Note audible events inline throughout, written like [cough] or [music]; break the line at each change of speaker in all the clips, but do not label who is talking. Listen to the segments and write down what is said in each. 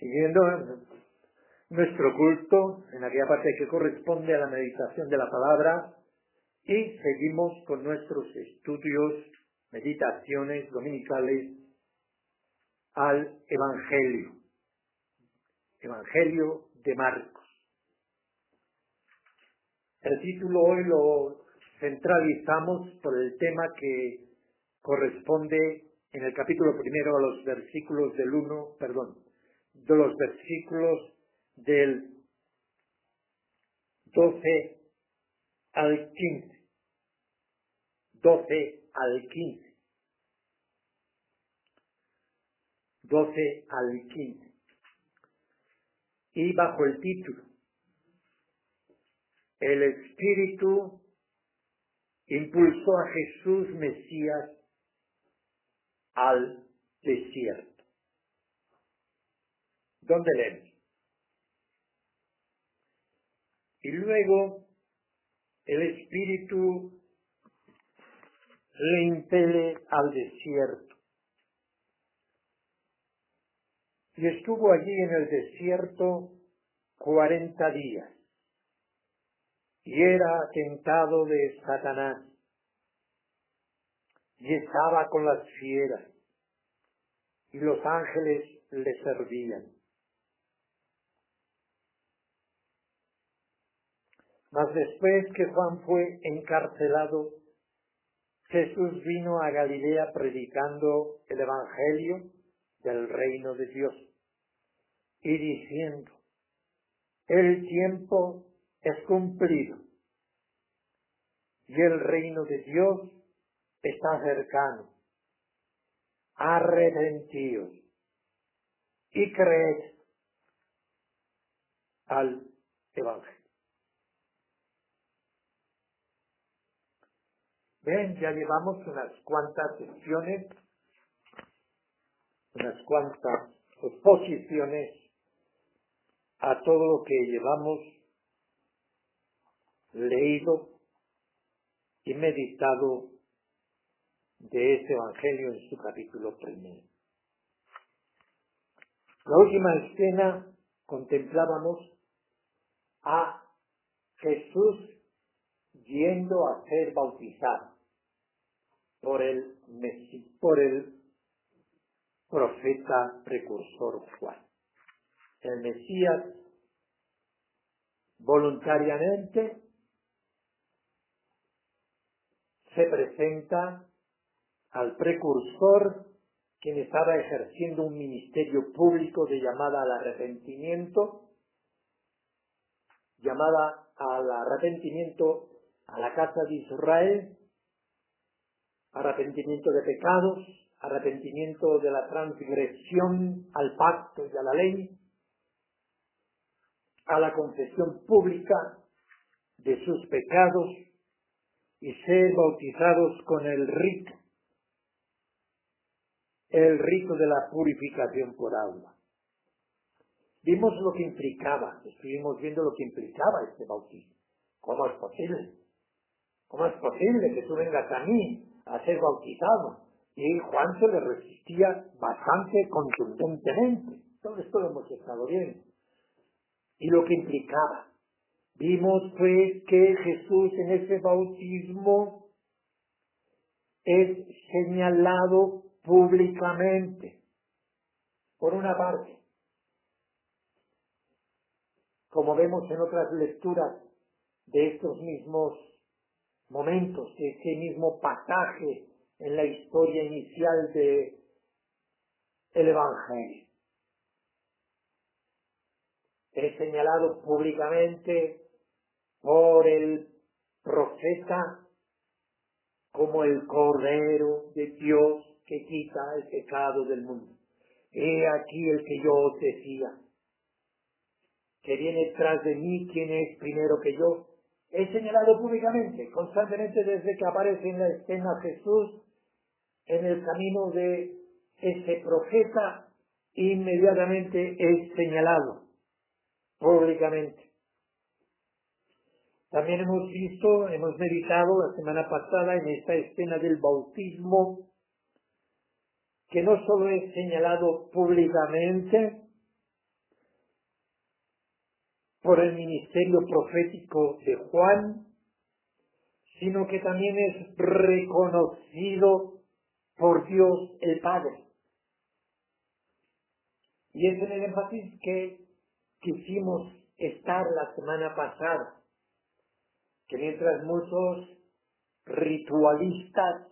Siguiendo nuestro culto en aquella parte que corresponde a la meditación de la palabra y seguimos con nuestros estudios, meditaciones dominicales al Evangelio. Evangelio de Marcos. El título hoy lo centralizamos por el tema que corresponde en el capítulo primero a los versículos del 1, perdón, de los versículos del 12 al 15. 12 al 15. 12 al 15. Y bajo el título, el Espíritu impulsó a Jesús Mesías al desierto. ¿Dónde leemos? Y luego el Espíritu le impele al desierto. Y estuvo allí en el desierto cuarenta días. Y era tentado de Satanás. Y estaba con las fieras. Y los ángeles le servían. Mas después que Juan fue encarcelado, Jesús vino a Galilea predicando el Evangelio del reino de Dios y diciendo, el tiempo es cumplido y el reino de Dios está cercano. Arrepentíos y creed al Evangelio. Ya llevamos unas cuantas sesiones, unas cuantas exposiciones a todo lo que llevamos leído y meditado de este Evangelio en su capítulo primero. La última escena contemplábamos a Jesús yendo a ser bautizado por el, por el profeta precursor Juan. El Mesías voluntariamente se presenta al precursor quien estaba ejerciendo un ministerio público de llamada al arrepentimiento, llamada al arrepentimiento a la casa de Israel, arrepentimiento de pecados, arrepentimiento de la transgresión al pacto y a la ley, a la confesión pública de sus pecados y ser bautizados con el rito, el rito de la purificación por agua. Vimos lo que implicaba, estuvimos viendo lo que implicaba este bautismo. ¿Cómo es posible? ¿Cómo es posible que tú vengas a mí a ser bautizado? Y Juan se le resistía bastante contundentemente. Todo esto lo hemos estado viendo. Y lo que implicaba. Vimos pues que Jesús en ese bautismo es señalado públicamente. Por una parte, como vemos en otras lecturas de estos mismos momentos, de ese mismo pasaje en la historia inicial de el Evangelio. Es señalado públicamente por el profeta como el Cordero de Dios que quita el pecado del mundo. he aquí el que yo os decía, que viene tras de mí, quien es primero que yo. He señalado públicamente, constantemente desde que aparece en la escena Jesús, en el camino de ese profeta, inmediatamente es señalado públicamente. También hemos visto, hemos meditado la semana pasada en esta escena del bautismo, que no solo es señalado públicamente por el ministerio profético de Juan, sino que también es reconocido por Dios el Padre. Y es en el énfasis que quisimos estar la semana pasada que mientras muchos ritualistas,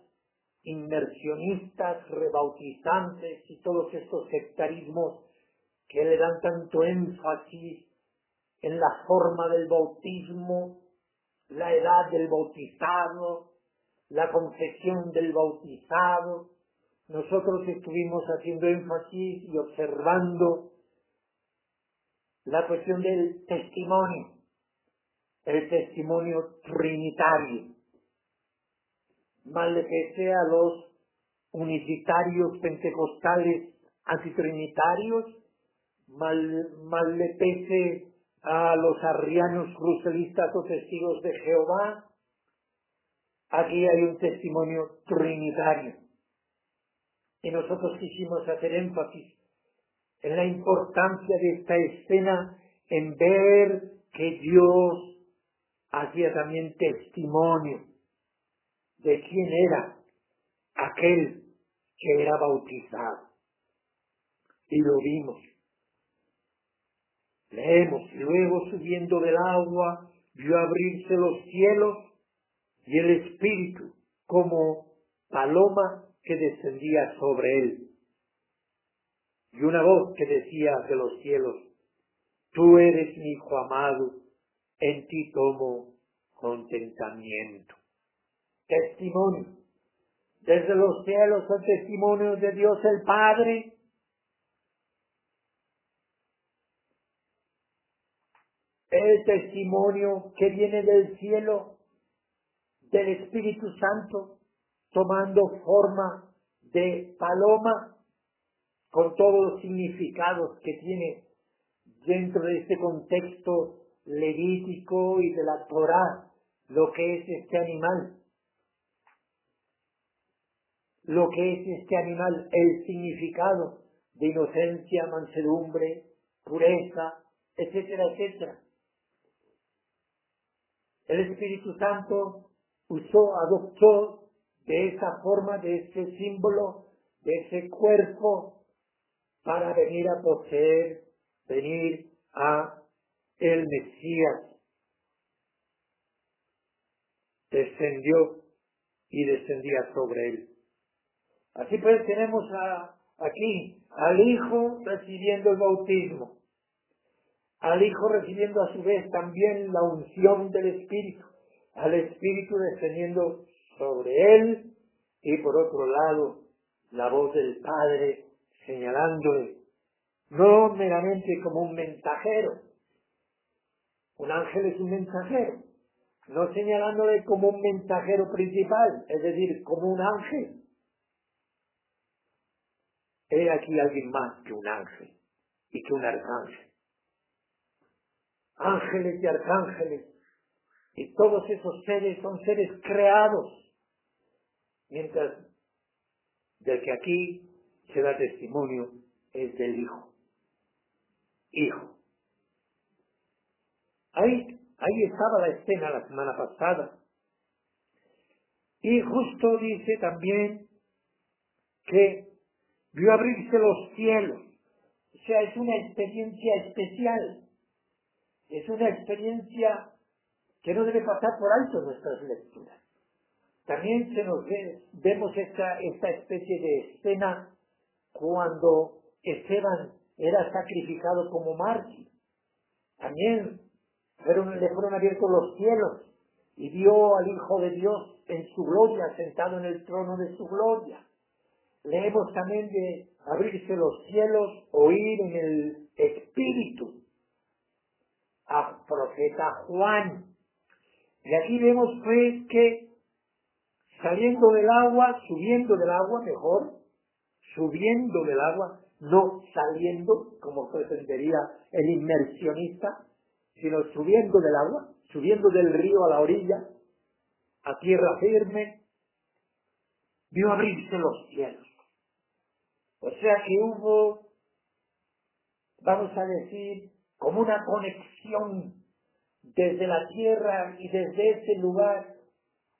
inmersionistas, rebautizantes y todos estos sectarismos que le dan tanto énfasis en la forma del bautismo, la edad del bautizado, la confesión del bautizado, nosotros estuvimos haciendo énfasis y observando la cuestión del testimonio, el testimonio trinitario. Mal le pese a los unitarios pentecostales antitrinitarios, mal, mal le pese a los arrianos crucelistas o testigos de Jehová, aquí hay un testimonio trinitario. Y nosotros quisimos hacer énfasis en la importancia de esta escena en ver que Dios hacía también testimonio de quién era aquel que era bautizado. Y lo vimos. Leemos, luego subiendo del agua, vio abrirse los cielos y el Espíritu como paloma que descendía sobre él. Y una voz que decía de los cielos, tú eres mi hijo amado, en ti tomo contentamiento. Testimonio. Desde los cielos el testimonio de Dios el Padre. El testimonio que viene del cielo, del Espíritu Santo, tomando forma de paloma, con todos los significados que tiene dentro de este contexto levítico y de la Torah lo que es este animal. Lo que es este animal, el significado de inocencia, mansedumbre, pureza, etcétera, etcétera. El Espíritu Santo usó, adoptó de esa forma, de ese símbolo, de ese cuerpo, para venir a poseer, venir a el Mesías descendió y descendía sobre él. Así pues tenemos aquí al Hijo recibiendo el bautismo, al Hijo recibiendo a su vez también la unción del Espíritu, al Espíritu descendiendo sobre él y por otro lado la voz del Padre señalándole, no meramente como un mensajero, un ángel es un mensajero, no señalándole como un mensajero principal, es decir, como un ángel. He aquí alguien más que un ángel y que un arcángel. Ángeles y arcángeles y todos esos seres son seres creados, mientras del que aquí se da testimonio es del Hijo. Hijo. Ahí, ahí estaba la escena la semana pasada. Y justo dice también que vio abrirse los cielos. O sea, es una experiencia especial. Es una experiencia que no debe pasar por alto nuestras lecturas. También se nos ve, vemos esta, esta especie de escena cuando Esteban era sacrificado como mártir. También le fueron abiertos los cielos y vio al Hijo de Dios en su gloria, sentado en el trono de su gloria. Leemos también de abrirse los cielos, oír en el Espíritu a profeta Juan. Y aquí vemos pues que saliendo del agua, subiendo del agua mejor, subiendo del agua, no saliendo, como pretendería el inmersionista, sino subiendo del agua, subiendo del río a la orilla, a tierra firme, vio abrirse los cielos. O sea que hubo, vamos a decir, como una conexión desde la tierra y desde ese lugar,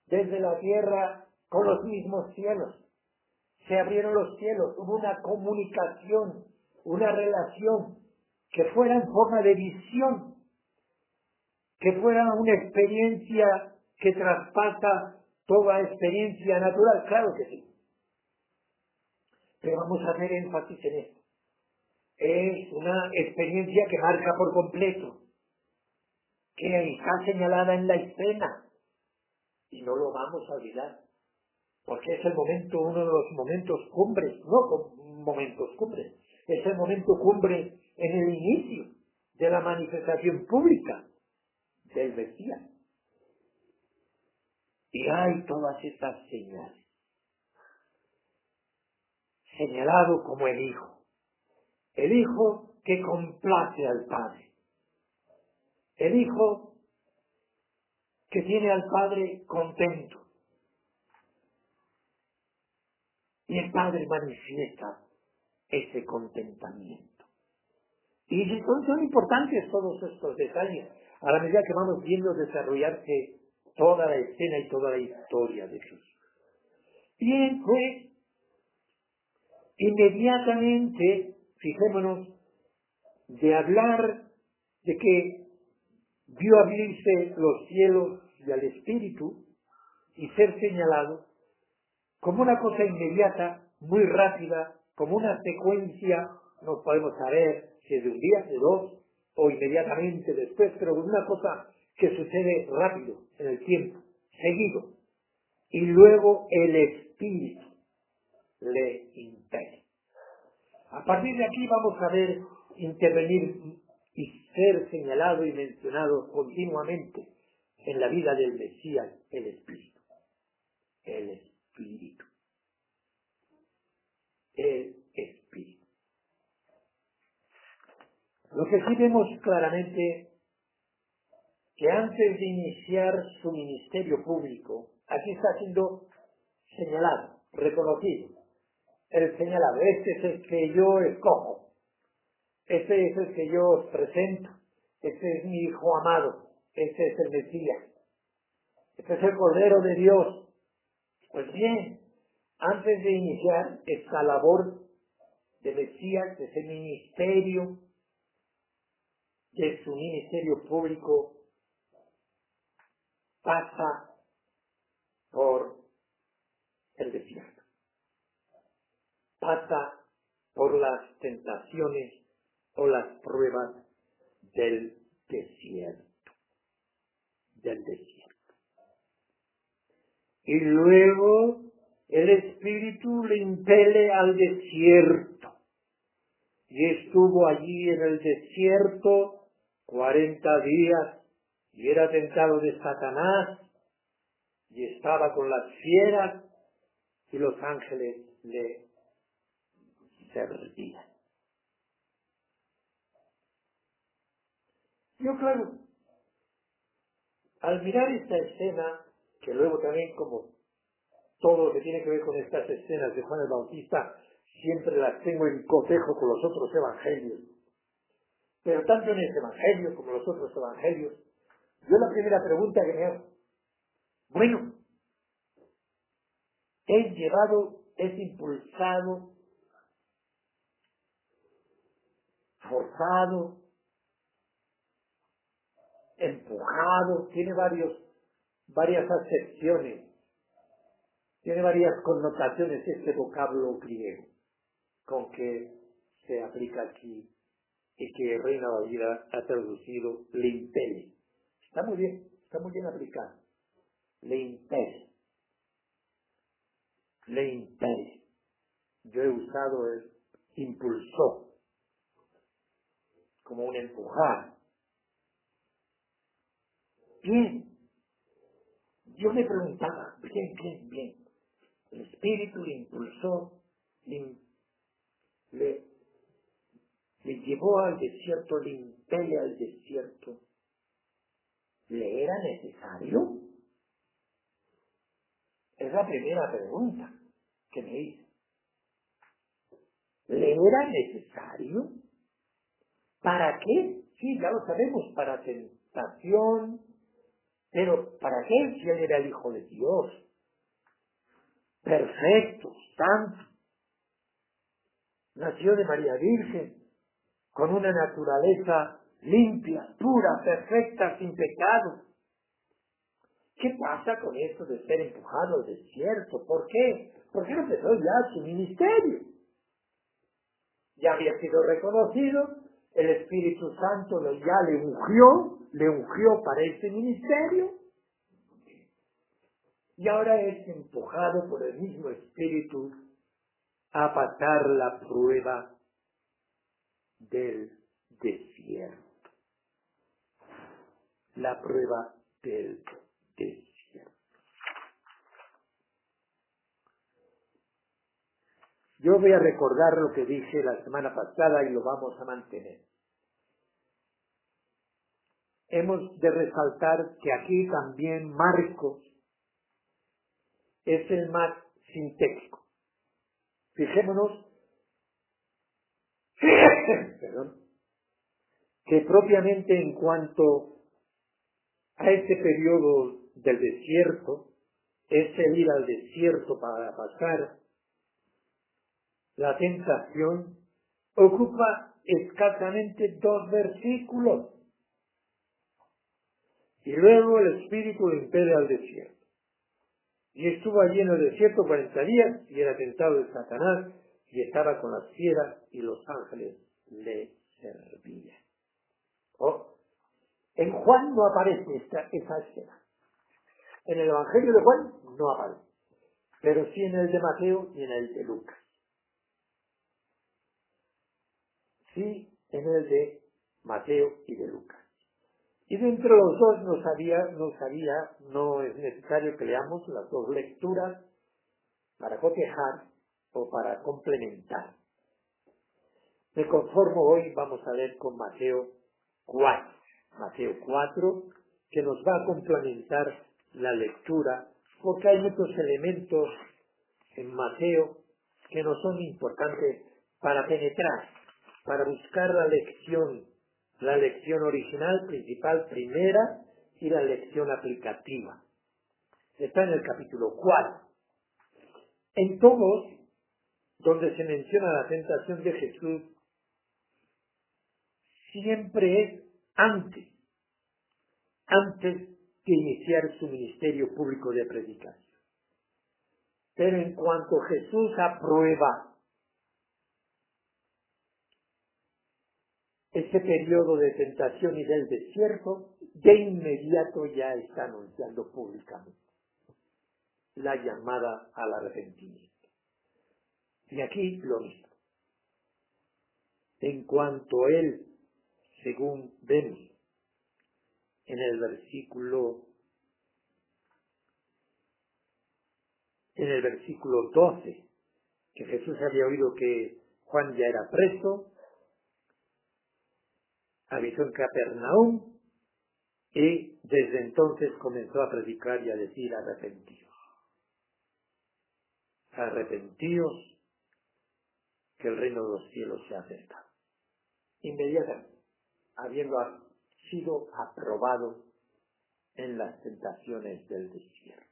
desde la tierra con los mismos cielos. Se abrieron los cielos, hubo una comunicación, una relación que fuera en forma de visión, que fuera una experiencia que traspasa toda experiencia natural, claro que sí. Pero vamos a hacer énfasis en esto. Es una experiencia que marca por completo, que está señalada en la escena y no lo vamos a olvidar, porque es el momento, uno de los momentos cumbres, no momentos cumbres, es el momento cumbre en el inicio de la manifestación pública del Mesías. Y hay todas estas señales. Señalado como el Hijo. El Hijo que complace al Padre. El Hijo que tiene al Padre contento. Y el Padre manifiesta ese contentamiento. Y son importantes todos estos detalles a la medida que vamos viendo desarrollarse toda la escena y toda la historia de Jesús. Bien, pues, inmediatamente, fijémonos, de hablar de que vio abrirse los cielos y al Espíritu y ser señalado como una cosa inmediata, muy rápida, como una secuencia, no podemos saber si es de un día, de dos, o inmediatamente después, pero una cosa que sucede rápido en el tiempo, seguido, y luego el espíritu le impele. A partir de aquí vamos a ver intervenir y ser señalado y mencionado continuamente en la vida del Mesías el espíritu. El espíritu. El espíritu. Lo que sí vemos claramente que antes de iniciar su ministerio público, aquí está siendo señalado, reconocido. El señalado, este es el que yo escojo, este es el que yo os presento, este es mi hijo amado, este es el Mesías, este es el Cordero de Dios. Pues bien, antes de iniciar esta labor de Mesías, de ese ministerio, de su ministerio público, pasa por el desierto. Pasa por las tentaciones o las pruebas del desierto. Del desierto. Y luego el Espíritu le impele al desierto. Y estuvo allí en el desierto cuarenta días y era tentado de Satanás y estaba con las fieras y los ángeles le servían. Yo claro, al mirar esta escena, que luego también como todo lo que tiene que ver con estas escenas de Juan el Bautista, siempre las tengo en cotejo con los otros evangelios. Pero tanto en este evangelio como en los otros evangelios, yo la primera pregunta que me hago, bueno, es llevado, es impulsado, forzado, empujado, tiene varios, varias acepciones, tiene varias connotaciones este vocablo griego con que se aplica aquí y que Reina Valera ha traducido le impele. Está muy bien, está muy bien aplicado. Le impele. Le impele. Yo he usado impulsó, como un empujar. Bien, yo me preguntaba, bien, bien, bien, el espíritu le impulsó, le, le, llevó al desierto, le impele al desierto. ¿Le era necesario? Es la primera pregunta que me hice. ¿Le era necesario? ¿Para qué? Sí, ya lo sabemos, para tentación, pero ¿para qué si él era el Hijo de Dios? Perfecto, santo. Nació de María Virgen, con una naturaleza limpia, pura, perfecta, sin pecado. ¿Qué pasa con esto de ser empujado al desierto? ¿Por qué? Porque no empezó ya su ministerio. Ya había sido reconocido, el Espíritu Santo ya le ungió, le ungió para este ministerio, y ahora es empujado por el mismo Espíritu a pasar la prueba del desierto. La prueba del desierto. Yo voy a recordar lo que dije la semana pasada y lo vamos a mantener. Hemos de resaltar que aquí también Marcos es el más sintético. Fijémonos [coughs] que propiamente en cuanto a este periodo del desierto, ese ir al desierto para pasar la tentación, ocupa escasamente dos versículos. Y luego el Espíritu le impele al desierto. Y estuvo allí en el desierto cuarenta días y era tentado de Satanás y estaba con las fieras y los ángeles le servían. Oh, en Juan no aparece esta, esa escena. En el Evangelio de Juan no aparece. Pero sí en el de Mateo y en el de Lucas. Sí en el de Mateo y de Lucas. Y dentro de los dos no sabía, no sabía, no es necesario que leamos las dos lecturas para cotejar o para complementar. Me conformo hoy, vamos a ver con Mateo 4. Mateo 4, que nos va a complementar la lectura, porque hay muchos elementos en Mateo que nos son importantes para penetrar, para buscar la lección, la lección original, principal, primera, y la lección aplicativa. Está en el capítulo 4. En todos, donde se menciona la tentación de Jesús, siempre es antes, antes de iniciar su ministerio público de predicación. Pero en cuanto Jesús aprueba ese periodo de tentación y del desierto, de inmediato ya está anunciando públicamente la llamada al arrepentimiento. Y aquí lo mismo. En cuanto él según vemos en el versículo en el versículo 12, que Jesús había oído que Juan ya era preso, avisó en Capernaum y desde entonces comenzó a predicar y a decir arrepentíos. Arrepentíos que el reino de los cielos se ha acercado. Inmediatamente habiendo sido aprobado en las tentaciones del desierto.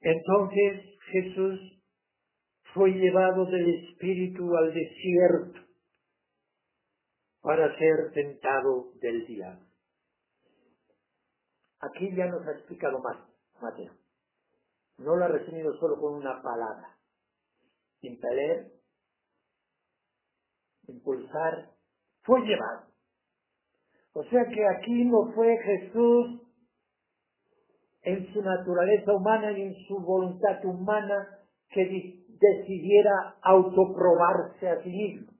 Entonces Jesús fue llevado del Espíritu al desierto para ser tentado del diablo. Aquí ya nos ha explicado más Mateo. No lo ha resumido solo con una palabra. Impeler impulsar, fue llevado. O sea que aquí no fue Jesús en su naturaleza humana y en su voluntad humana que decidiera autoprobarse a sí mismo.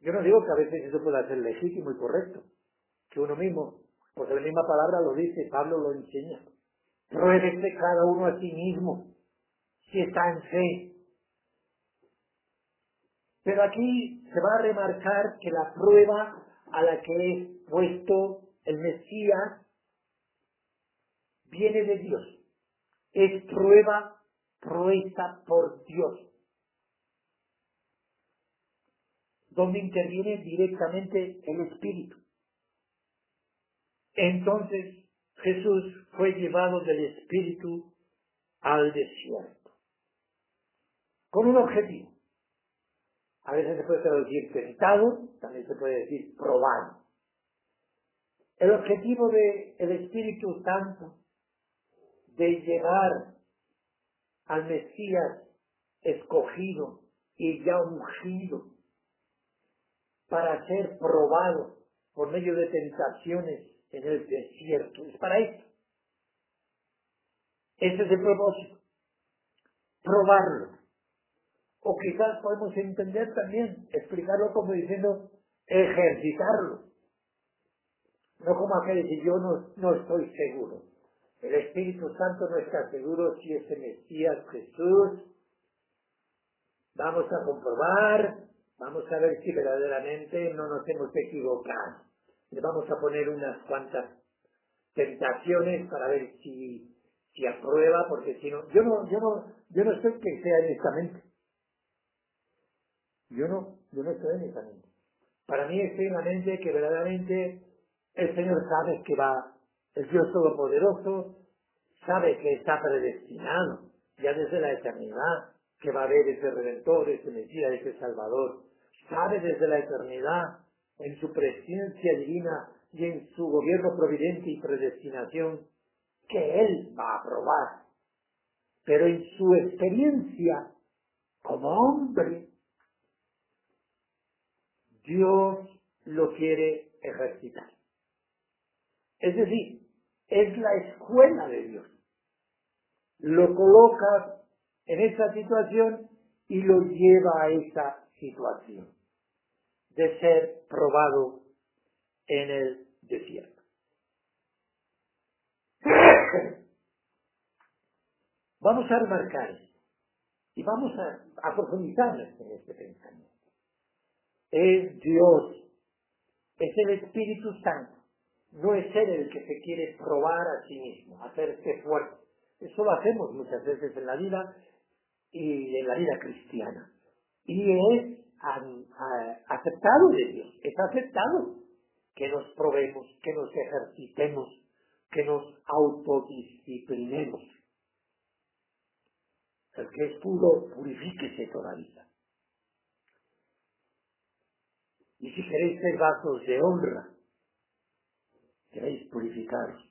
Yo no digo que a veces eso pueda ser legítimo y correcto, que uno mismo, porque la misma palabra lo dice, Pablo lo enseña. Pruébese cada uno a sí mismo, si está en fe. Pero aquí se va a remarcar que la prueba a la que es puesto el Mesías viene de Dios. Es prueba proeza por Dios. Donde interviene directamente el Espíritu. Entonces Jesús fue llevado del Espíritu al desierto. Con un objetivo. A veces se puede traducir tentado, también se puede decir probado. El objetivo del Espíritu Santo de llevar al Mesías escogido y ya ungido para ser probado por medio de tentaciones en el desierto. Es para esto. Ese es el propósito. Probarlo. O quizás podemos entender también, explicarlo como diciendo ejercitarlo. No como aquel que yo no, no estoy seguro. El Espíritu Santo no está seguro si es el Mesías Jesús. Vamos a comprobar, vamos a ver si verdaderamente no nos hemos equivocado. Le vamos a poner unas cuantas tentaciones para ver si, si aprueba, porque si no, yo no, yo no, yo no sé que sea en esta mente. Yo no, yo no estoy en esta mente. Para mí es en mente que verdaderamente el Señor sabe que va el Dios Todopoderoso sabe que está predestinado ya desde la eternidad que va a haber ese Redentor, ese Mesías, ese Salvador. Sabe desde la eternidad en su presencia divina y en su gobierno providente y predestinación que Él va a probar. Pero en su experiencia como hombre, Dios lo quiere ejercitar. Es decir, es la escuela de Dios. Lo coloca en esa situación y lo lleva a esa situación de ser probado en el desierto. [coughs] Vamos a remarcar y vamos a, a profundizar en este pensamiento. Es Dios, es el Espíritu Santo no es ser el que se quiere probar a sí mismo, hacerse fuerte. Eso lo hacemos muchas veces en la vida y en la vida cristiana. Y es aceptado de Dios, es aceptado que nos probemos, que nos ejercitemos, que nos autodisciplinemos. El que es puro, purifíquese todavía. Y si queréis ser vasos de honra, queréis purificaros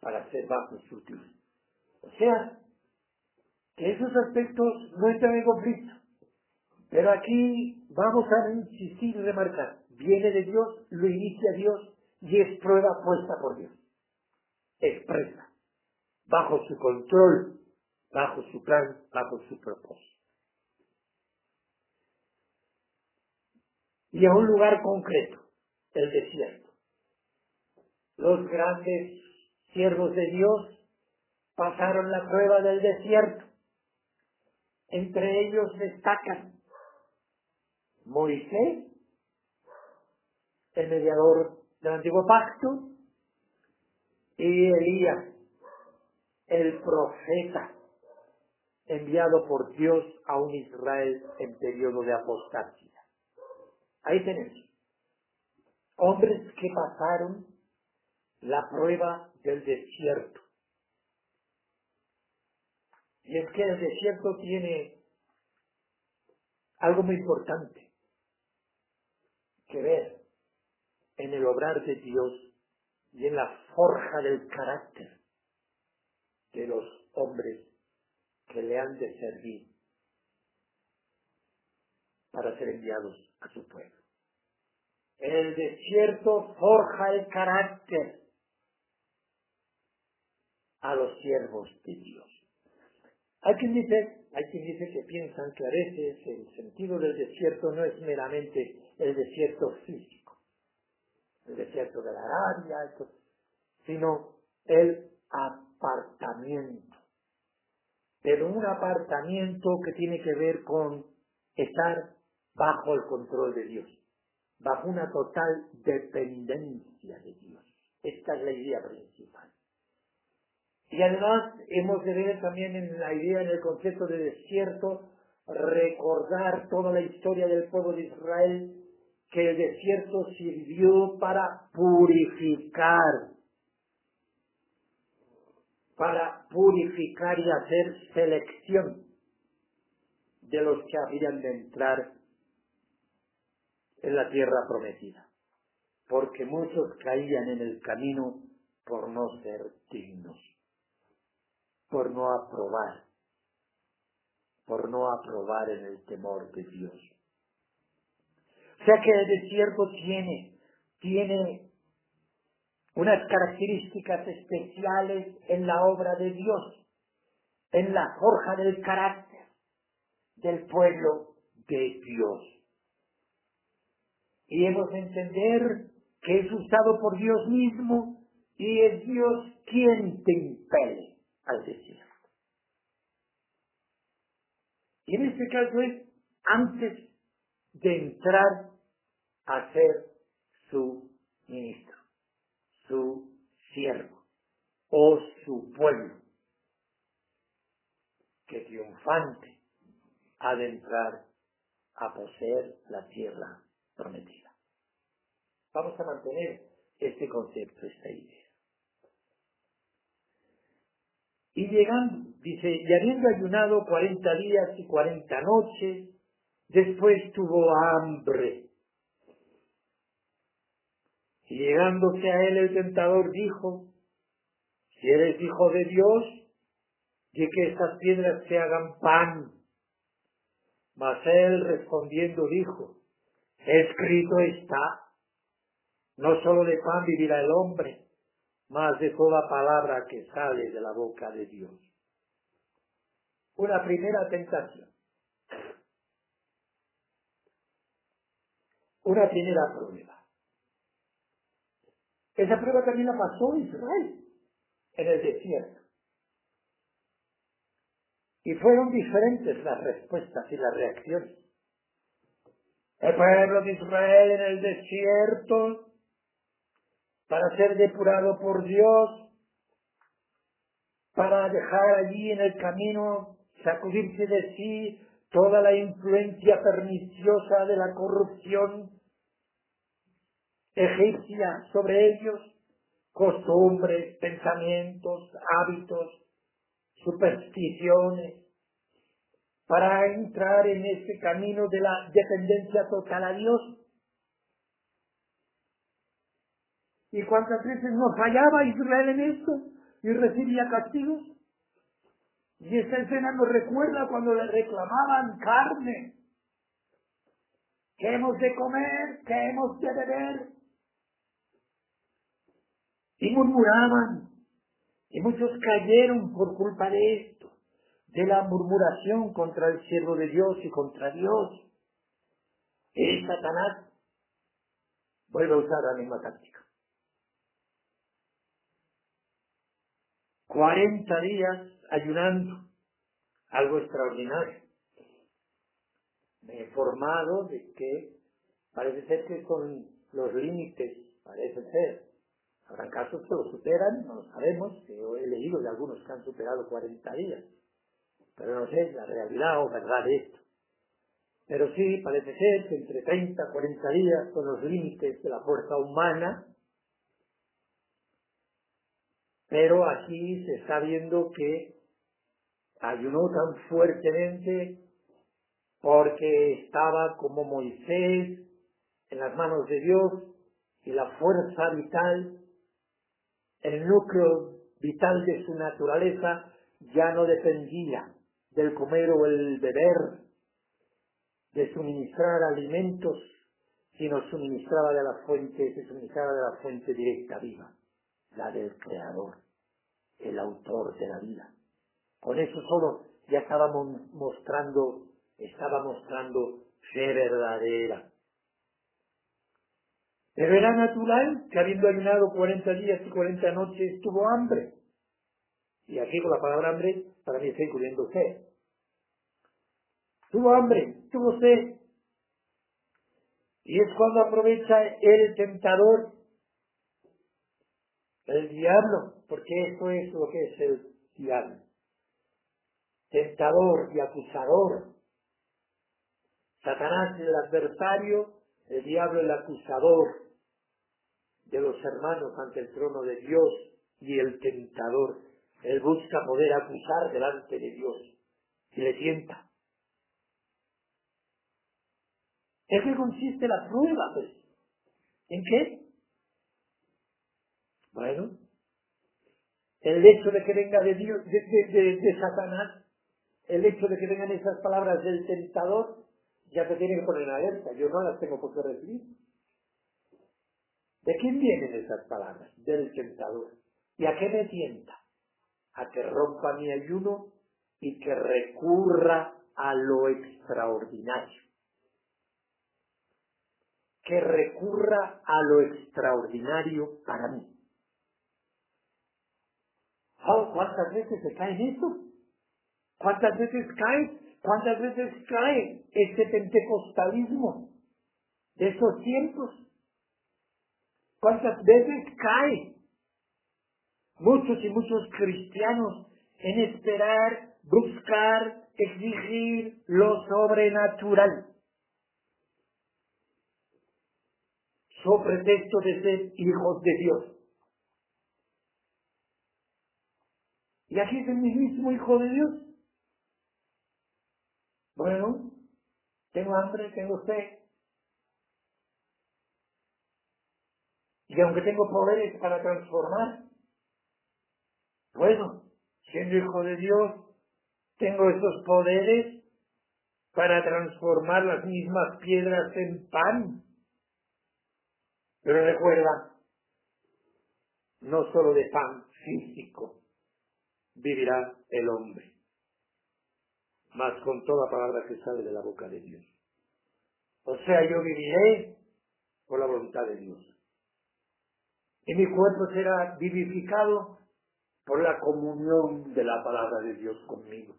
para ser vasos útiles. O sea, que esos aspectos no están en conflicto. Pero aquí vamos a insistir y remarcar, viene de Dios, lo inicia Dios y es prueba puesta por Dios. Expresa, bajo su control, bajo su plan, bajo su propósito. Y a un lugar concreto, el desierto los grandes siervos de Dios pasaron la prueba del desierto. Entre ellos destacan Moisés, el mediador del antiguo pacto, y Elías, el profeta enviado por Dios a un Israel en periodo de apostasía. Ahí tenemos hombres que pasaron la prueba del desierto. Y es que el desierto tiene algo muy importante que ver en el obrar de Dios y en la forja del carácter de los hombres que le han de servir para ser enviados a su pueblo. El desierto forja el carácter a los siervos de Dios. Hay quien dice, hay quien dice que piensan que a veces el sentido del desierto no es meramente el desierto físico, el desierto de la Arabia, sino el apartamiento. Pero un apartamiento que tiene que ver con estar bajo el control de Dios, bajo una total dependencia de Dios. Esta es la idea principal. Y además hemos de ver también en la idea, en el concepto de desierto, recordar toda la historia del pueblo de Israel, que el desierto sirvió para purificar, para purificar y hacer selección de los que habían de entrar en la tierra prometida, porque muchos caían en el camino por no ser dignos por no aprobar, por no aprobar en el temor de Dios. O sea que el desierto tiene, tiene unas características especiales en la obra de Dios, en la forja del carácter del pueblo de Dios. Y hemos de entender que es usado por Dios mismo y es Dios quien te impele al desierto. Y en este caso es antes de entrar a ser su ministro, su siervo o su pueblo, que triunfante ha entrar a poseer la tierra prometida. Vamos a mantener este concepto, esta idea. Y llegando, dice, y habiendo ayunado cuarenta días y cuarenta noches, después tuvo hambre. Y llegándose a él el tentador dijo, si eres hijo de Dios, di que estas piedras se hagan pan. Mas él respondiendo dijo, escrito está, no solo de pan vivirá el hombre, más de toda palabra que sale de la boca de Dios. Una primera tentación. Una primera prueba. Esa prueba también la pasó Israel en el desierto. Y fueron diferentes las respuestas y las reacciones. El pueblo de Israel en el desierto para ser depurado por Dios, para dejar allí en el camino, sacudirse de sí toda la influencia perniciosa de la corrupción egipcia sobre ellos, costumbres, pensamientos, hábitos, supersticiones, para entrar en este camino de la dependencia total a Dios. ¿Y cuántas veces no fallaba Israel en esto y recibía castigos? Y esta escena nos recuerda cuando le reclamaban carne. ¿Qué hemos de comer? ¿Qué hemos de beber? Y murmuraban. Y muchos cayeron por culpa de esto, de la murmuración contra el siervo de Dios y contra Dios. Y Satanás vuelve a usar la misma táctica. 40 días ayunando, algo extraordinario. Me he formado de que parece ser que son los límites, parece ser. Habrán casos que lo superan, no lo sabemos, yo he leído de algunos que han superado 40 días, pero no sé la realidad o verdad de esto. Pero sí, parece ser que entre 30 y 40 días son los límites de la fuerza humana pero aquí se está viendo que ayunó tan fuertemente porque estaba como Moisés en las manos de Dios y la fuerza vital, el núcleo vital de su naturaleza ya no dependía del comer o el beber, de suministrar alimentos, sino suministraba de la fuente, se suministraba de la fuente directa viva la del Creador. el autor de la vida. Con eso solo ya estábamos mostrando, estaba mostrando fe verdadera. Pero era natural que habiendo ayunado 40 días y 40 noches tuvo hambre. Y aquí con la palabra hambre para mí está incluyendo sed. Tuvo hambre, tuvo sed. Y es cuando aprovecha el tentador, el diablo, porque eso es lo que es el diablo. Tentador y acusador. Satanás el adversario, el diablo el acusador de los hermanos ante el trono de Dios y el tentador. Él busca poder acusar delante de Dios y le tienta. ¿En qué consiste la prueba, pues? ¿En qué? Bueno, el hecho de que venga de Dios, de, Satanás, el hecho de que vengan esas palabras del tentador, ya te tiene que poner en alerta. Yo no las tengo por qué recibir. ¿De quién vienen esas palabras? Del tentador. ¿Y a qué me tienta? A que rompa mi ayuno y que recurra a lo extraordinario que recurra a lo extraordinario para mí. Oh, ¿Cuántas veces se cae en eso? ¿Cuántas veces cae? ¿Cuántas veces cae este pentecostalismo de esos tiempos? ¿Cuántas veces cae muchos y muchos cristianos en esperar, buscar, exigir lo sobrenatural? so pretexto de ser hijos de Dios. Aquí es el mismo hijo de Dios. Bueno, tengo hambre, tengo sed. Y aunque tengo poderes para transformar, bueno, siendo hijo de Dios, tengo esos poderes para transformar las mismas piedras en pan. Pero recuerda, no solo de pan físico vivirá el hombre, mas con toda palabra que sale de la boca de Dios. O sea, yo viviré por la voluntad de Dios. Y mi cuerpo será vivificado por la comunión de la palabra de Dios conmigo.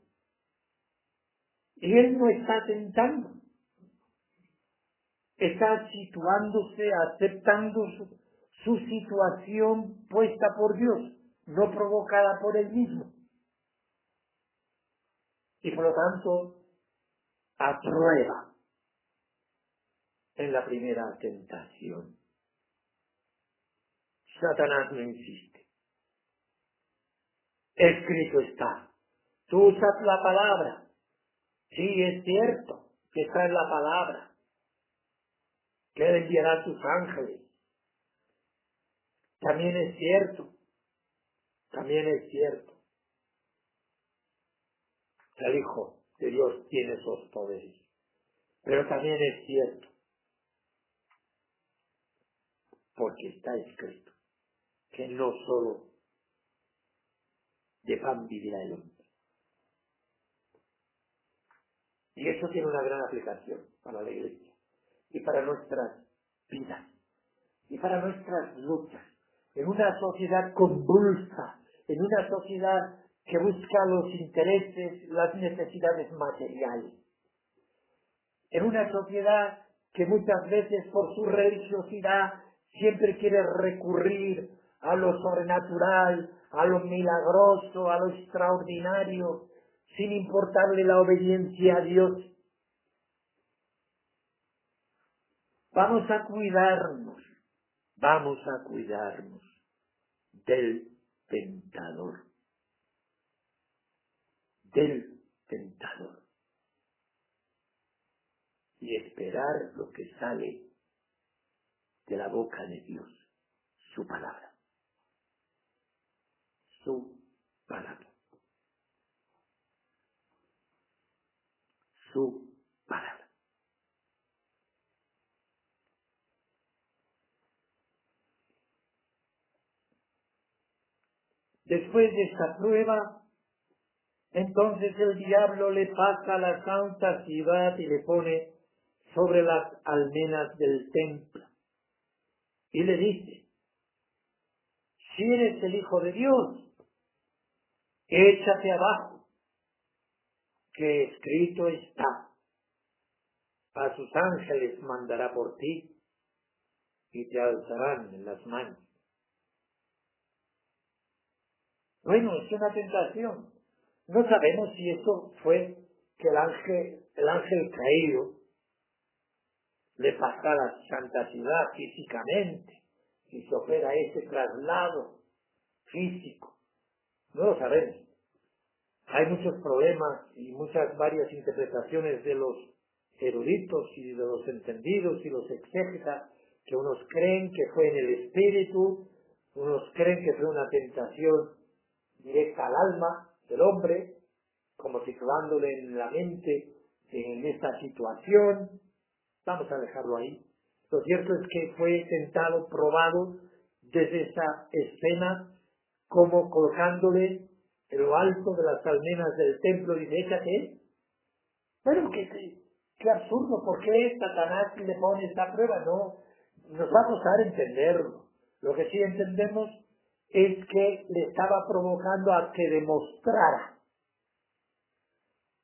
Y Él no está tentando está situándose, aceptando su, situación puesta por Dios, no provocada por él mismo. Y por lo tanto, aprueba en la primera tentación. Satanás no insiste. Escrito está. Tú usas la palabra. Sí, es cierto que está en la palabra que enviará a sus ángeles. También es cierto, también es cierto que el Hijo de Dios tiene esos poderes. Pero también es cierto, porque está escrito, que no solo de pan vivirá el hombre. Y eso tiene una gran aplicación para la iglesia y para nuestras vidas y para nuestras luchas. En una sociedad convulsa, en una sociedad que busca los intereses, las necesidades materiales. En una sociedad que muchas veces por su religiosidad siempre quiere recurrir a lo sobrenatural, a lo milagroso, a lo extraordinario, sin importarle la obediencia a Dios. Vamos a cuidarnos, vamos a cuidarnos del tentador, del tentador. Y esperar lo que sale de la boca de Dios, su palabra. Su palabra. Su palabra. Después de esta prueba, entonces el diablo le pasa a la santa ciudad y le pone sobre las almenas del templo. Y le dice, si eres el Hijo de Dios, échate abajo, que escrito está, a sus ángeles mandará por ti y te alzarán en las manos. Bueno, es una tentación. No sabemos si eso fue que el ángel, el ángel caído le pasara a santa ciudad físicamente, si se opera ese traslado físico. No lo sabemos. Hay muchos problemas y muchas varias interpretaciones de los eruditos y de los entendidos y los exégetas que unos creen que fue en el espíritu, unos creen que fue una tentación directa al alma del hombre, como situándole en la mente en esta situación. Vamos a dejarlo ahí. Lo cierto es que fue tentado, probado desde esa escena, como colocándole en lo alto de las almenas del templo, dice, échate. Bueno, qué, qué absurdo, ¿por qué Satanás le pone esta prueba? No, nos va a costar entenderlo. Lo que sí entendemos es que le estaba provocando a que demostrara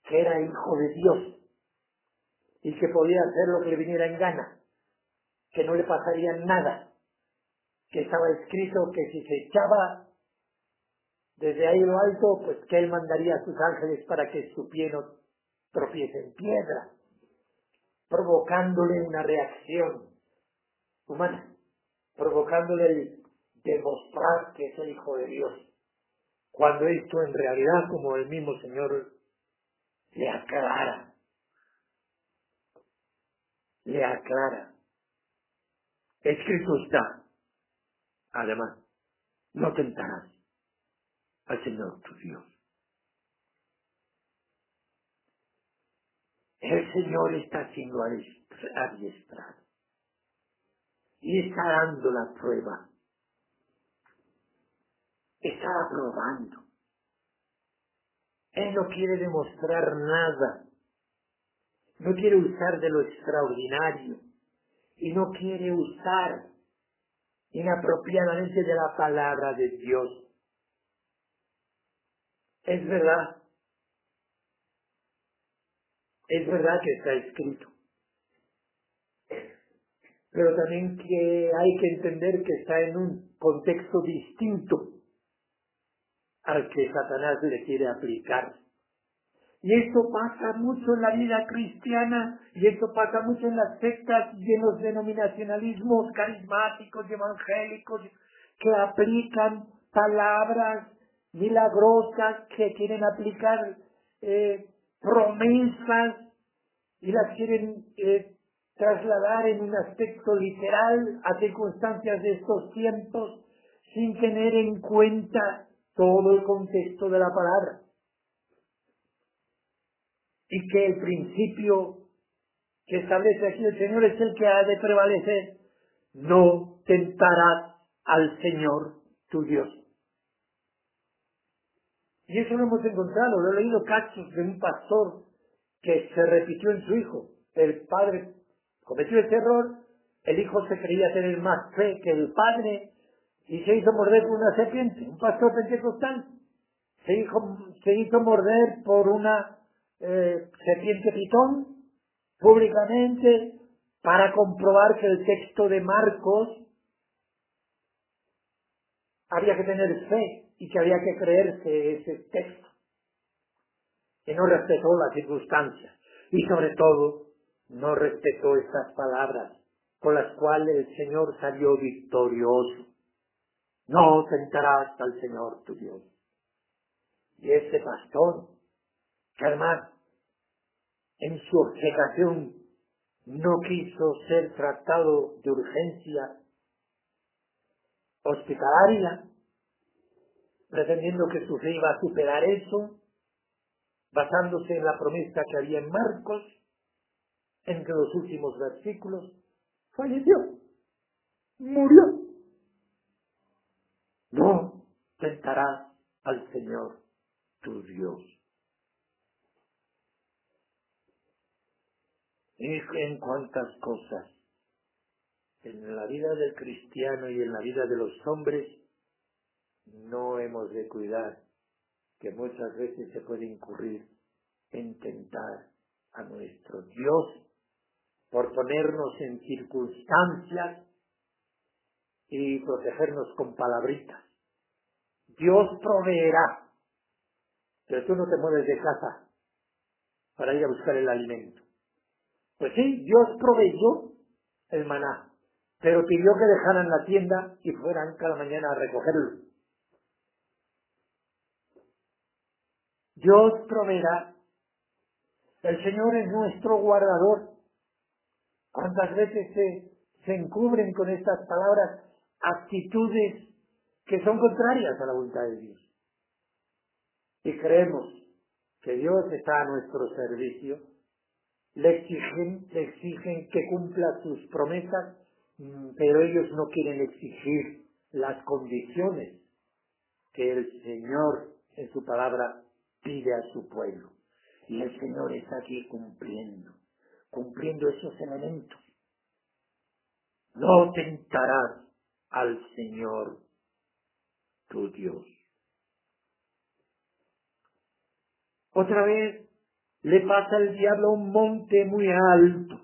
que era hijo de Dios y que podía hacer lo que le viniera en gana, que no le pasaría nada, que estaba escrito que si se echaba desde ahí lo alto, pues que él mandaría a sus ángeles para que su pie no tropiece en piedra, provocándole una reacción humana, provocándole el demostrar que es el Hijo de Dios, cuando esto en realidad, como el mismo Señor le aclara, le aclara. Escrito está, además, no tentarás al Señor tu Dios. El Señor está siendo adiestrado y está dando la prueba está aprobando. Él no quiere demostrar nada. No quiere usar de lo extraordinario. Y no quiere usar inapropiadamente de la palabra de Dios. Es verdad. Es verdad que está escrito. Pero también que hay que entender que está en un contexto distinto al que Satanás le quiere aplicar. Y esto pasa mucho en la vida cristiana y esto pasa mucho en las sectas y en los denominacionalismos carismáticos y evangélicos que aplican palabras milagrosas, que quieren aplicar eh, promesas y las quieren eh, trasladar en un aspecto literal a circunstancias de estos tiempos sin tener en cuenta todo el contexto de la palabra. Y que el principio que establece aquí el Señor es el que ha de prevalecer. No tentarás al Señor tu Dios. Y eso lo hemos encontrado, lo he leído casos de un pastor que se repitió en su hijo. El padre cometió ese error, el hijo se creía tener más fe que el padre y se hizo morder por una serpiente, un pastor pentecostal. Se hizo, se hizo morder por una eh, serpiente pitón públicamente para comprobar que el texto de Marcos había que tener fe y que había que creerse ese texto. Que no respetó las circunstancias y sobre todo no respetó estas palabras con las cuales el Señor salió victorioso. No tentarás al Señor tu Dios. Y este pastor, que además en su obcecación no quiso ser tratado de urgencia hospitalaria, pretendiendo que su fe iba a superar eso, basándose en la promesa que había en Marcos, entre los últimos versículos, falleció, murió no tentarás al Señor tu Dios. Y en cuántas cosas en la vida del cristiano y en la vida de los hombres no hemos de cuidar que muchas veces se puede incurrir en tentar a nuestro Dios por ponernos en circunstancias y protegernos con palabritas. Dios proveerá, pero tú no te mueves de casa para ir a buscar el alimento. Pues sí, Dios proveyó el maná, pero pidió que dejaran la tienda y fueran cada mañana a recogerlo. Dios proveerá. El Señor es nuestro guardador. ¿Cuántas veces se, se encubren con estas palabras actitudes que son contrarias a la voluntad de Dios? Y creemos que Dios está a nuestro servicio, le exigen, le exigen que cumpla sus promesas, mm, pero ellos no quieren exigir las condiciones que el Señor en su palabra pide a su pueblo. Y el Señor está aquí cumpliendo, cumpliendo esos elementos. No tentarás al Señor tu Dios. Otra vez le pasa al diablo un monte muy alto.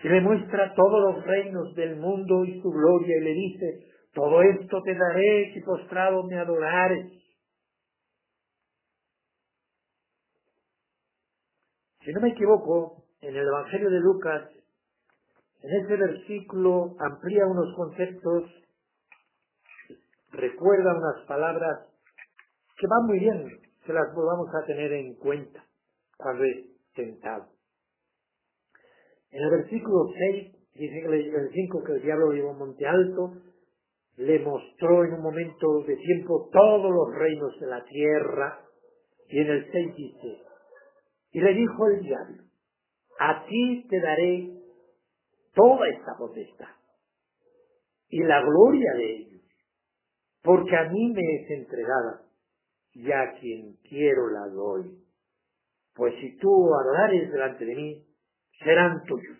Se le muestra todos los reinos del mundo y su gloria y le dice, todo esto te daré si postrado me adorares. Si no me equivoco, en el Evangelio de Lucas, en este versículo amplía unos conceptos, recuerda unas palabras que van muy bien, que las vamos a tener en cuenta cuando es tentado. En el versículo 6, dice que el 5 que el diablo llevó a monte alto, le mostró en un momento de tiempo todos los reinos de la tierra, y en el 6 dice, y le dijo el diablo, a ti te daré toda esta potestad y la gloria de ellos, porque a mí me es entregada y a quien quiero la doy. Pues si tú adorares delante de mí, serán tuyos.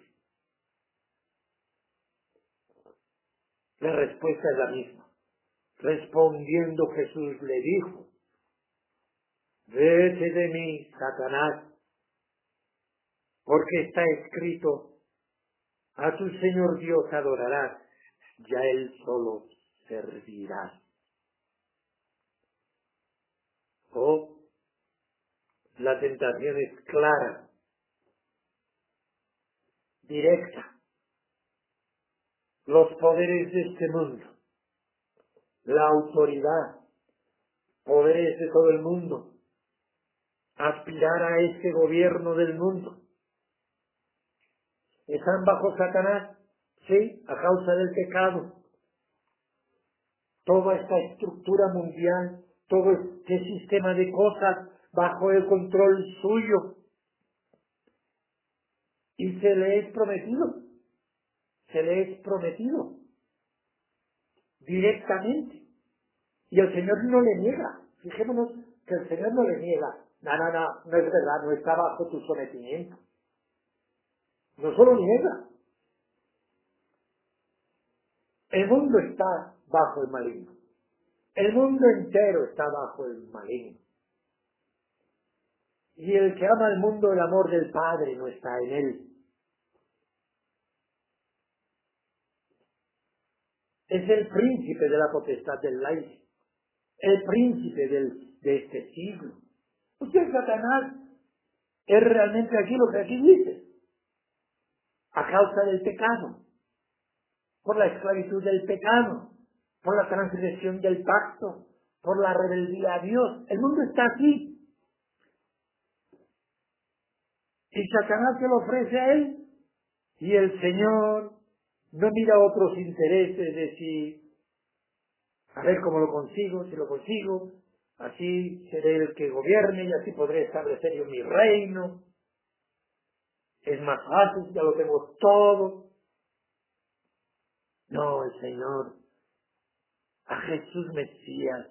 La respuesta es la misma. Respondiendo Jesús le dijo, vete de mí, Satanás, porque está escrito, a tu Señor Dios adorarás, ya Él solo servirás. Oh, la tentación es clara, directa. Los poderes de este mundo, la autoridad, poderes de todo el mundo, aspirar a ese gobierno del mundo, están bajo Satanás, sí, a causa del pecado. Toda esta estructura mundial, todo este sistema de cosas bajo el control suyo. Y se le es prometido, se le es prometido directamente. Y el Señor no le niega. Fijémonos que el Señor no le niega. No, no, no, no es verdad, no está bajo tu sometimiento. No solo niega. El mundo está bajo el maligno. El mundo entero está bajo el maligno. Y el que ama al mundo, el amor del Padre no está en él. Es el príncipe de la potestad del aire. El príncipe del, de este siglo. Usted, Satanás, es realmente aquí lo que aquí dice a causa del pecado, por la esclavitud del pecado, por la transgresión del pacto, por la rebeldía a Dios. El mundo está así. Y Satanás se lo ofrece a él y el Señor no mira otros intereses de si, a ver cómo lo consigo, si lo consigo, así seré el que gobierne y así podré establecer yo mi reino es más fácil, ya lo tengo todo. No, el Señor, a Jesús Mesías,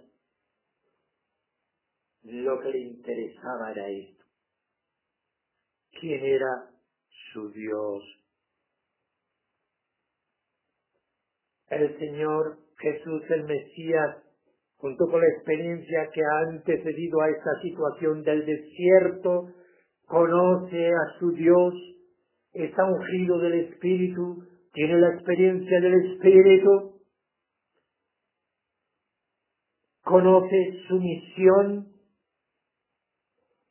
lo que le interesaba era esto. ¿Quién era su Dios? El Señor Jesús el Mesías, junto con la experiencia que ha antecedido a esta situación del desierto, conoce a su Dios, está ungido del Espíritu, tiene la experiencia del Espíritu, conoce su misión,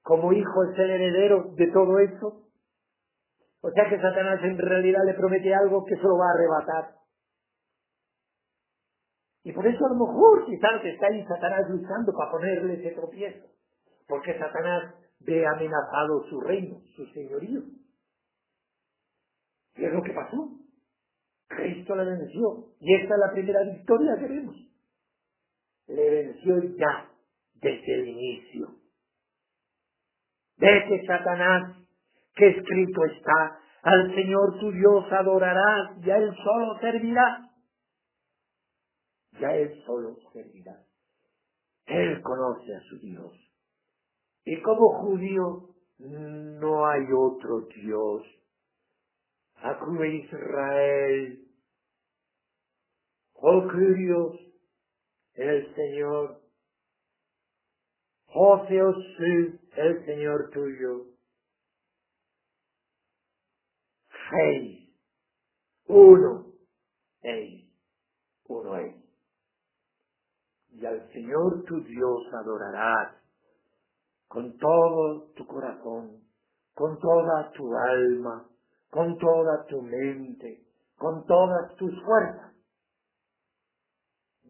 como hijo es el heredero de todo eso. O sea que Satanás en realidad le promete algo que solo va a arrebatar. Y por eso a lo mejor quizás está ahí Satanás luchando para ponerle ese tropiezo. Porque Satanás ve amenazado su reino, su señorío. Y es lo que pasó. Cristo le venció. Y esta es la primera victoria que vemos. Le venció ya desde el inicio. Vete, Satanás, que escrito está, al Señor tu Dios adorarás y a Él solo servirás. Ya Él solo servirá. Él conoce a su Dios. Y como judío no hay otro Dios. Acú Israel. Oh Dios, el Señor. Oh Dios, el Señor tuyo. Seis. Uno. Seis. Uno es. Y al Señor tu Dios adorarás con todo tu corazón, con toda tu alma, con toda tu mente, con todas tus fuerzas.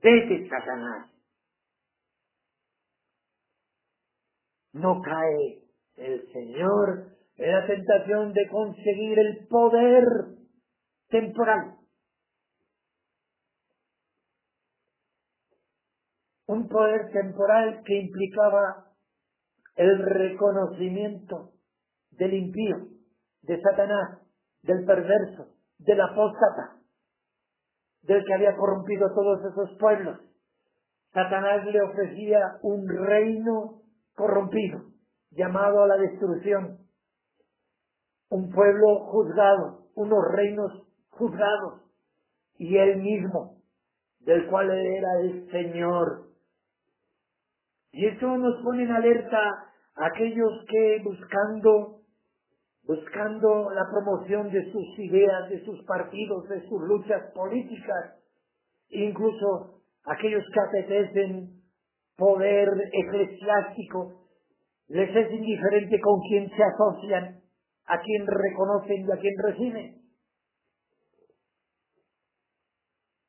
Vete, Satanás. No cae el Señor en la tentación de conseguir el poder temporal. Un poder temporal que implicaba el reconocimiento del impío, de Satanás, del perverso, del apóstata, del que había corrompido todos esos pueblos. Satanás le ofrecía un reino corrompido, llamado a la destrucción, un pueblo juzgado, unos reinos juzgados, y él mismo, del cual era el Señor, y eso nos pone en alerta a aquellos que buscando, buscando la promoción de sus ideas, de sus partidos, de sus luchas políticas, incluso aquellos que apetecen poder eclesiástico, les es indiferente con quién se asocian, a quién reconocen y a quién reciben.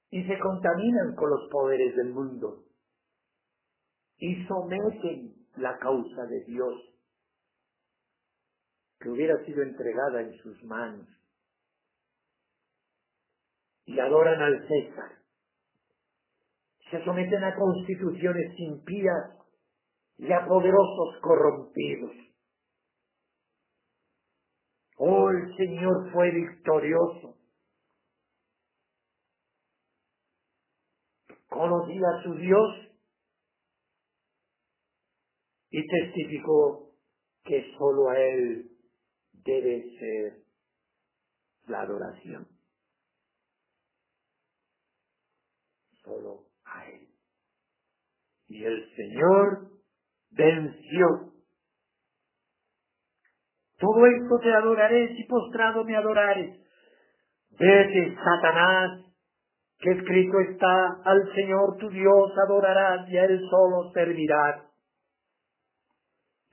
Y se contaminan con los poderes del mundo. Y someten la causa de Dios que hubiera sido entregada en sus manos y adoran al César. Se someten a constituciones impías y a poderosos corrompidos. Oh, el Señor fue victorioso. Conocía a su Dios y testificó que sólo a Él debe ser la adoración. Solo a Él. Y el Señor venció. Todo esto te adoraré si postrado me adorares. Vete, Satanás, que escrito está, al Señor tu Dios adorarás y a Él solo servirás.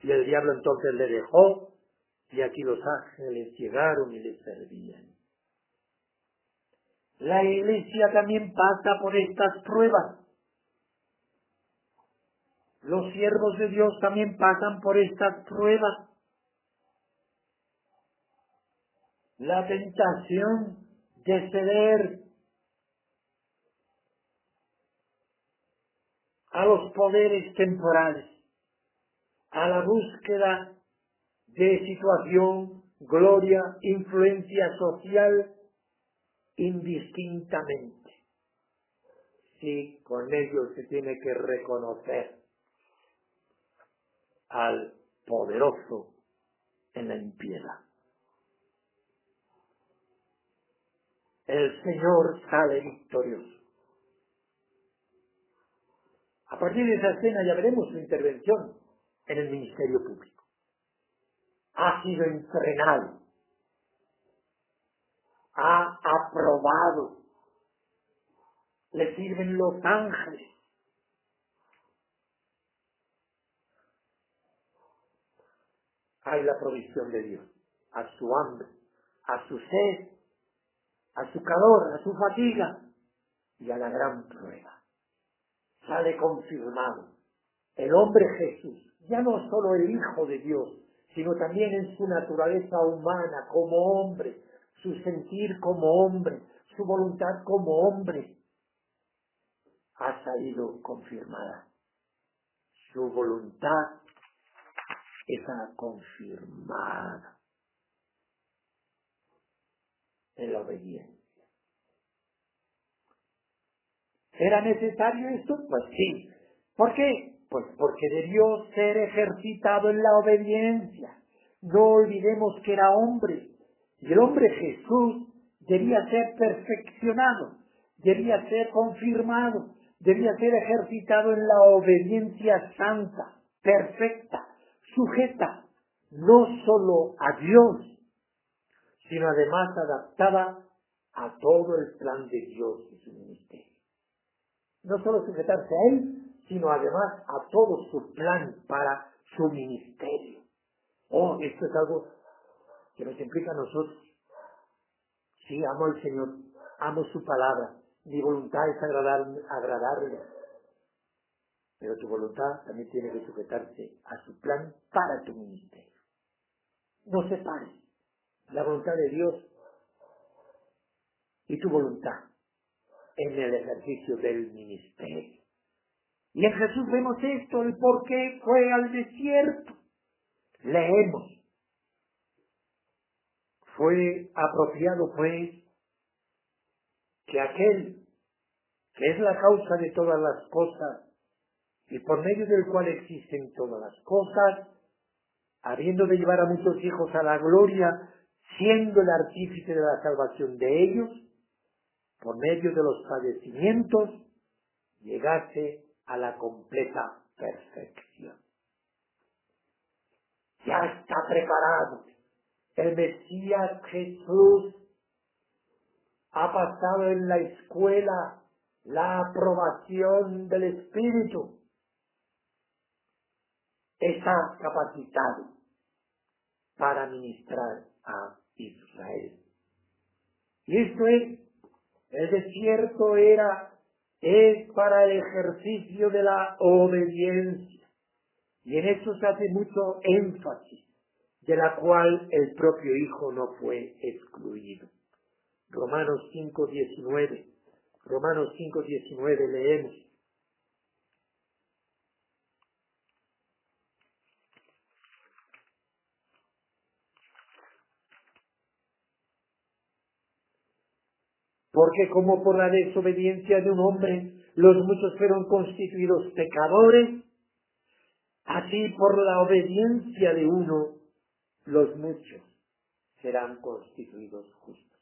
Y el diablo entonces le dejó y aquí los ángeles llegaron y le servían. La iglesia también pasa por estas pruebas. Los siervos de Dios también pasan por estas pruebas. La tentación de ceder a los poderes temporales a la búsqueda de situación, gloria, influencia social indistintamente. Sí, con ello se tiene que reconocer al poderoso en la impiedad. El Señor sale victorioso. A partir de esa escena ya veremos su intervención en el ministerio público. Ha sido entrenado, ha aprobado, le sirven los ángeles. Hay la provisión de Dios a su hambre, a su sed, a su calor, a su fatiga y a la gran prueba sale confirmado. El hombre Jesús, ya no solo el Hijo de Dios, sino también en su naturaleza humana como hombre, su sentir como hombre, su voluntad como hombre, ha salido confirmada. Su voluntad está confirmada en la obediencia. ¿Era necesario esto? Pues sí. ¿Por qué? Pues porque debió ser ejercitado en la obediencia. No olvidemos que era hombre. Y el hombre Jesús debía ser perfeccionado, debía ser confirmado, debía ser ejercitado en la obediencia santa, perfecta, sujeta, no solo a Dios, sino además adaptada a todo el plan de Dios y su ministerio no solo sujetarse a Él, sino además a todo su plan para su ministerio. Oh, esto es algo que nos implica a nosotros. Sí, amo al Señor, amo su palabra, mi voluntad es agradarle, pero tu voluntad también tiene que sujetarse a su plan para tu ministerio. No separes la voluntad de Dios y tu voluntad en el ejercicio del ministerio. Y en Jesús vemos esto, el por qué fue al desierto. Leemos. Fue apropiado pues que aquel que es la causa de todas las cosas y por medio del cual existen todas las cosas, habiendo de llevar a muchos hijos a la gloria, siendo el artífice de la salvación de ellos, por medio de los padecimientos, llegase a la completa perfección. Ya está preparado. El Mesías Jesús ha pasado en la escuela la aprobación del Espíritu. Está capacitado para ministrar a Israel. Y esto es el desierto era, es para el ejercicio de la obediencia. Y en eso se hace mucho énfasis, de la cual el propio Hijo no fue excluido. Romanos 5.19. Romanos 5.19 leemos. Porque como por la desobediencia de un hombre los muchos fueron constituidos pecadores, así por la obediencia de uno los muchos serán constituidos justos.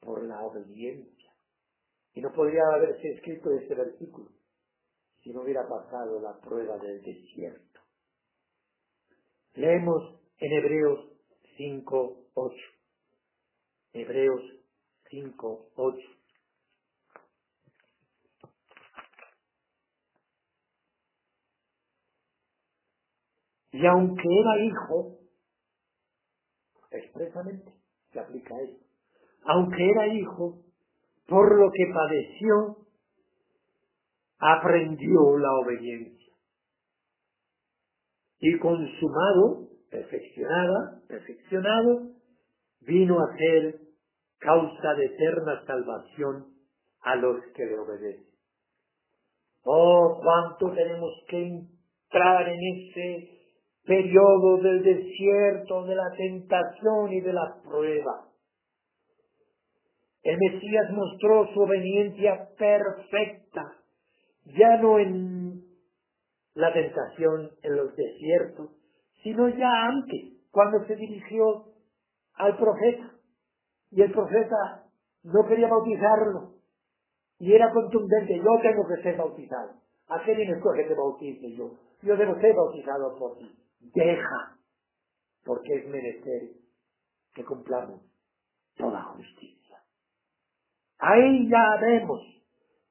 Por la obediencia. Y no podría haberse escrito este versículo si no hubiera pasado la prueba del desierto. Leemos en Hebreos 5, 8. Hebreos 5, 8. Y aunque era hijo, expresamente se aplica esto, aunque era hijo, por lo que padeció, aprendió la obediencia. Y consumado, perfeccionada, perfeccionado, vino a ser causa de eterna salvación a los que le obedecen. Oh, cuánto tenemos que entrar en ese periodo del desierto, de la tentación y de la prueba. El Mesías mostró su obediencia perfecta, ya no en la tentación en los desiertos, sino ya antes, cuando se dirigió al profeta. Y el profeta no quería bautizarlo. Y era contundente, yo tengo que ser bautizado. ¿A qué me escoge que bautice yo? Yo debo ser bautizado por ti. Deja, porque es merecer que cumplamos toda justicia. Ahí ya vemos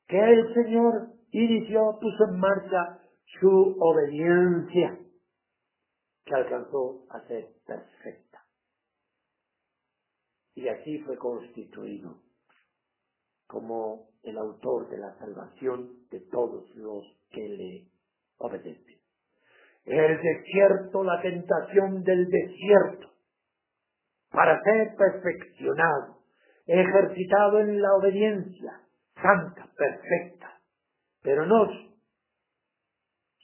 que el Señor inició, puso en marcha su obediencia, que alcanzó a ser perfecta. Y así fue constituido como el autor de la salvación de todos los que le obedecen. El desierto, la tentación del desierto, para ser perfeccionado, ejercitado en la obediencia santa, perfecta, pero no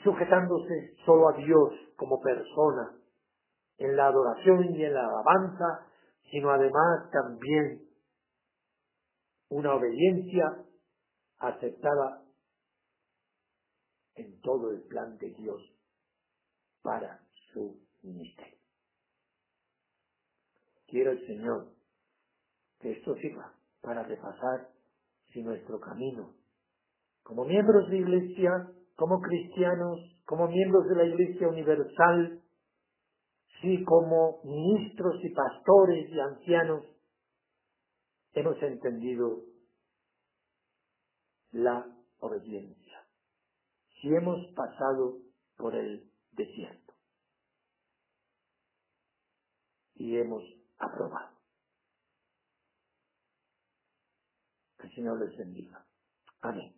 sujetándose solo a Dios como persona en la adoración y en la alabanza, sino además también una obediencia aceptada en todo el plan de Dios para su ministerio. Quiero el Señor que esto sirva para repasar si nuestro camino, como miembros de iglesia, como cristianos, como miembros de la iglesia universal, si como ministros y pastores y ancianos, hemos entendido la obediencia. Si hemos pasado por el desierto y hemos aprobado. Que el Señor les bendiga. Amén.